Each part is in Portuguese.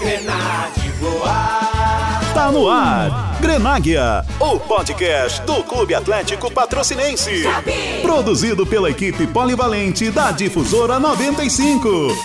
Grenade voar. Tá no ar. Grenáguia, o podcast do Clube Atlético Patrocinense. Produzido pela equipe polivalente da Difusora 95.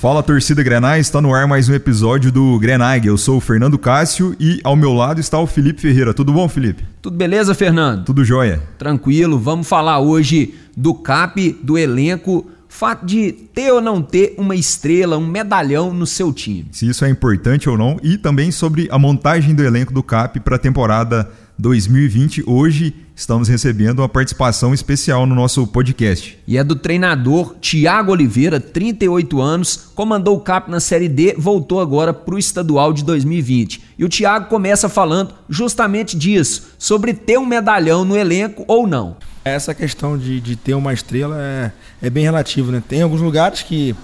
Fala torcida Grenais, está no ar mais um episódio do Grenag. Eu sou o Fernando Cássio e ao meu lado está o Felipe Ferreira. Tudo bom, Felipe? Tudo beleza, Fernando? Tudo jóia. Tranquilo, vamos falar hoje do CAP, do elenco, fato de ter ou não ter uma estrela, um medalhão no seu time. Se isso é importante ou não, e também sobre a montagem do elenco do CAP para a temporada 2020. Hoje estamos recebendo uma participação especial no nosso podcast. E é do treinador Tiago Oliveira, 38 anos, comandou o CAP na Série D, voltou agora para o estadual de 2020. E o Tiago começa falando justamente disso, sobre ter um medalhão no elenco ou não. Essa questão de, de ter uma estrela é, é bem relativo, né? Tem alguns lugares que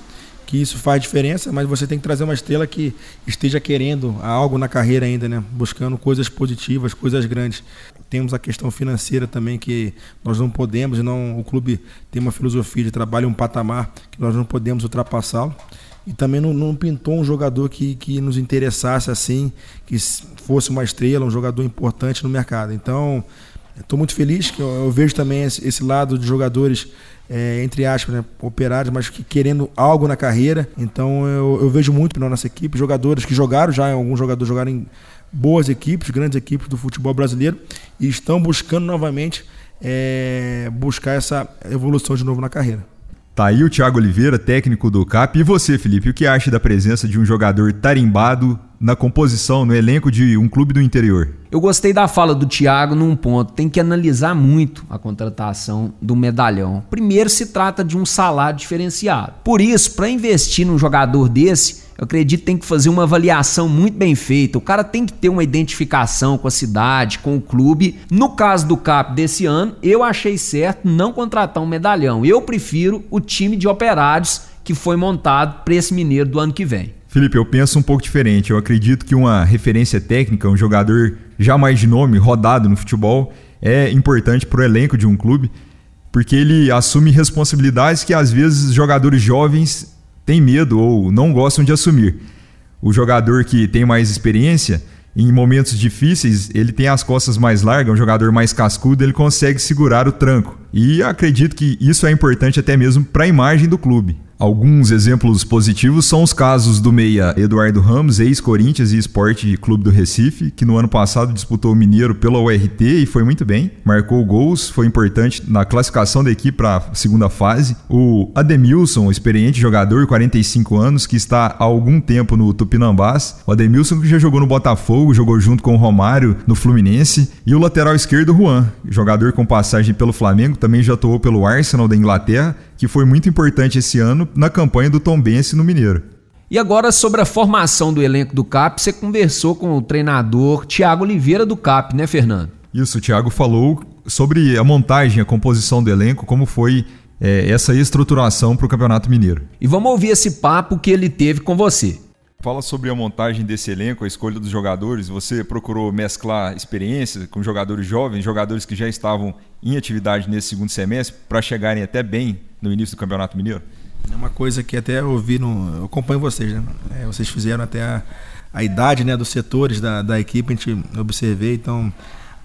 que isso faz diferença, mas você tem que trazer uma estrela que esteja querendo algo na carreira ainda, né? Buscando coisas positivas, coisas grandes. Temos a questão financeira também que nós não podemos, não o clube tem uma filosofia de trabalho, um patamar que nós não podemos ultrapassá-lo. E também não, não, pintou um jogador que, que nos interessasse assim, que fosse uma estrela, um jogador importante no mercado. Então, estou muito feliz que eu, eu vejo também esse, esse lado de jogadores é, entre aspas, né, operários, mas que querendo algo na carreira. Então eu, eu vejo muito na nossa equipe jogadores que jogaram já, alguns jogadores jogaram em boas equipes, grandes equipes do futebol brasileiro e estão buscando novamente é, buscar essa evolução de novo na carreira. Tá aí o Thiago Oliveira, técnico do CAP. E você, Felipe, o que acha da presença de um jogador tarimbado na composição, no elenco de um clube do interior? Eu gostei da fala do Thiago num ponto. Tem que analisar muito a contratação do medalhão. Primeiro, se trata de um salário diferenciado. Por isso, para investir num jogador desse, eu acredito que tem que fazer uma avaliação muito bem feita. O cara tem que ter uma identificação com a cidade, com o clube. No caso do CAP desse ano, eu achei certo não contratar um medalhão. Eu prefiro o time de operários que foi montado para esse mineiro do ano que vem. Felipe, eu penso um pouco diferente. Eu acredito que uma referência técnica, um jogador já mais de nome, rodado no futebol, é importante para o elenco de um clube, porque ele assume responsabilidades que às vezes jogadores jovens têm medo ou não gostam de assumir. O jogador que tem mais experiência, em momentos difíceis, ele tem as costas mais largas, um jogador mais cascudo, ele consegue segurar o tranco. E acredito que isso é importante até mesmo para a imagem do clube. Alguns exemplos positivos são os casos do meia Eduardo Ramos, ex-Corinthians e Esporte Clube do Recife, que no ano passado disputou o Mineiro pela URT e foi muito bem. Marcou gols, foi importante na classificação da equipe para a segunda fase. O Ademilson, experiente jogador, 45 anos, que está há algum tempo no Tupinambás. O Ademilson que já jogou no Botafogo, jogou junto com o Romário no Fluminense. E o lateral esquerdo, Juan, jogador com passagem pelo Flamengo, também já atuou pelo Arsenal da Inglaterra que foi muito importante esse ano na campanha do Tombense no Mineiro. E agora sobre a formação do elenco do CAP, você conversou com o treinador Tiago Oliveira do CAP, né, Fernando? Isso, o Thiago falou sobre a montagem, a composição do elenco, como foi é, essa estruturação para o Campeonato Mineiro. E vamos ouvir esse papo que ele teve com você. Fala sobre a montagem desse elenco, a escolha dos jogadores. Você procurou mesclar experiências com jogadores jovens, jogadores que já estavam em atividade nesse segundo semestre, para chegarem até bem no início do Campeonato Mineiro? É uma coisa que até eu vi no. Eu acompanho vocês, né? É, vocês fizeram até a, a idade né, dos setores da, da equipe, a gente observei, então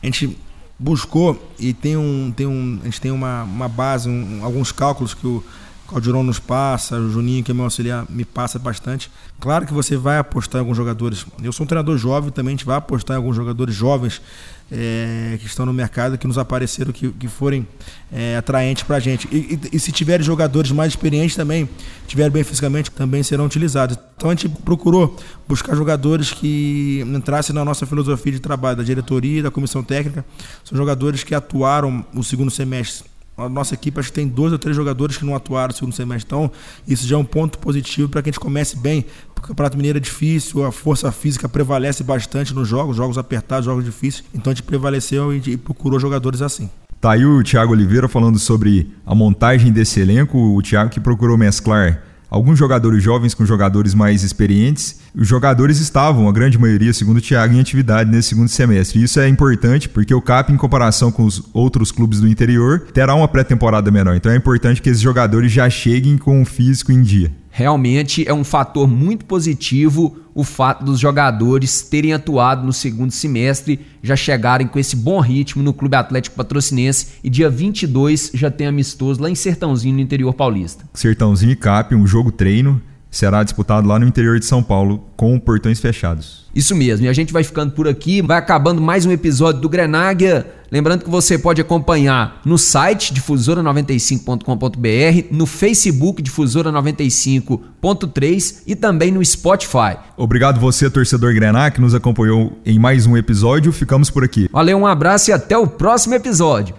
a gente buscou e tem um. Tem um a gente tem uma, uma base, um, alguns cálculos que o Caldirão nos passa, o Juninho, que é meu auxiliar, me passa bastante. Claro que você vai apostar em alguns jogadores. Eu sou um treinador jovem, também a gente vai apostar em alguns jogadores jovens é, que estão no mercado, que nos apareceram, que, que forem é, atraentes para a gente. E, e, e, se tiverem jogadores mais experientes também, tiverem bem fisicamente, também serão utilizados. Então a gente procurou buscar jogadores que entrassem na nossa filosofia de trabalho, da diretoria da comissão técnica. São jogadores que atuaram o segundo semestre a nossa equipe acho que tem dois ou três jogadores que não atuaram no segundo semestre. Então, isso já é um ponto positivo para que a gente comece bem. Porque o Campeonato Mineiro é difícil, a força física prevalece bastante nos jogos, jogos apertados, jogos difíceis. Então a gente prevaleceu e, procurou jogadores assim. Tá aí o Thiago Oliveira falando sobre a montagem desse elenco. O Thiago que procurou mesclar alguns jogadores jovens com jogadores mais experientes. Os jogadores estavam, a grande maioria, segundo o Thiago, em atividade nesse segundo semestre. Isso é importante porque o CAP, em comparação com os outros clubes do interior, terá uma pré-temporada menor. Então é importante que esses jogadores já cheguem com o físico em dia. Realmente é um fator muito positivo o fato dos jogadores terem atuado no segundo semestre, já chegarem com esse bom ritmo no Clube Atlético Patrocinense e dia 22 já tem amistoso lá em Sertãozinho, no interior paulista. Sertãozinho e CAP, um jogo treino, será disputado lá no interior de São Paulo com portões fechados. Isso mesmo, e a gente vai ficando por aqui, vai acabando mais um episódio do Grenáguia. Lembrando que você pode acompanhar no site difusora95.com.br, no Facebook Difusora95.3 e também no Spotify. Obrigado você, torcedor Grená, que nos acompanhou em mais um episódio. Ficamos por aqui. Valeu, um abraço e até o próximo episódio.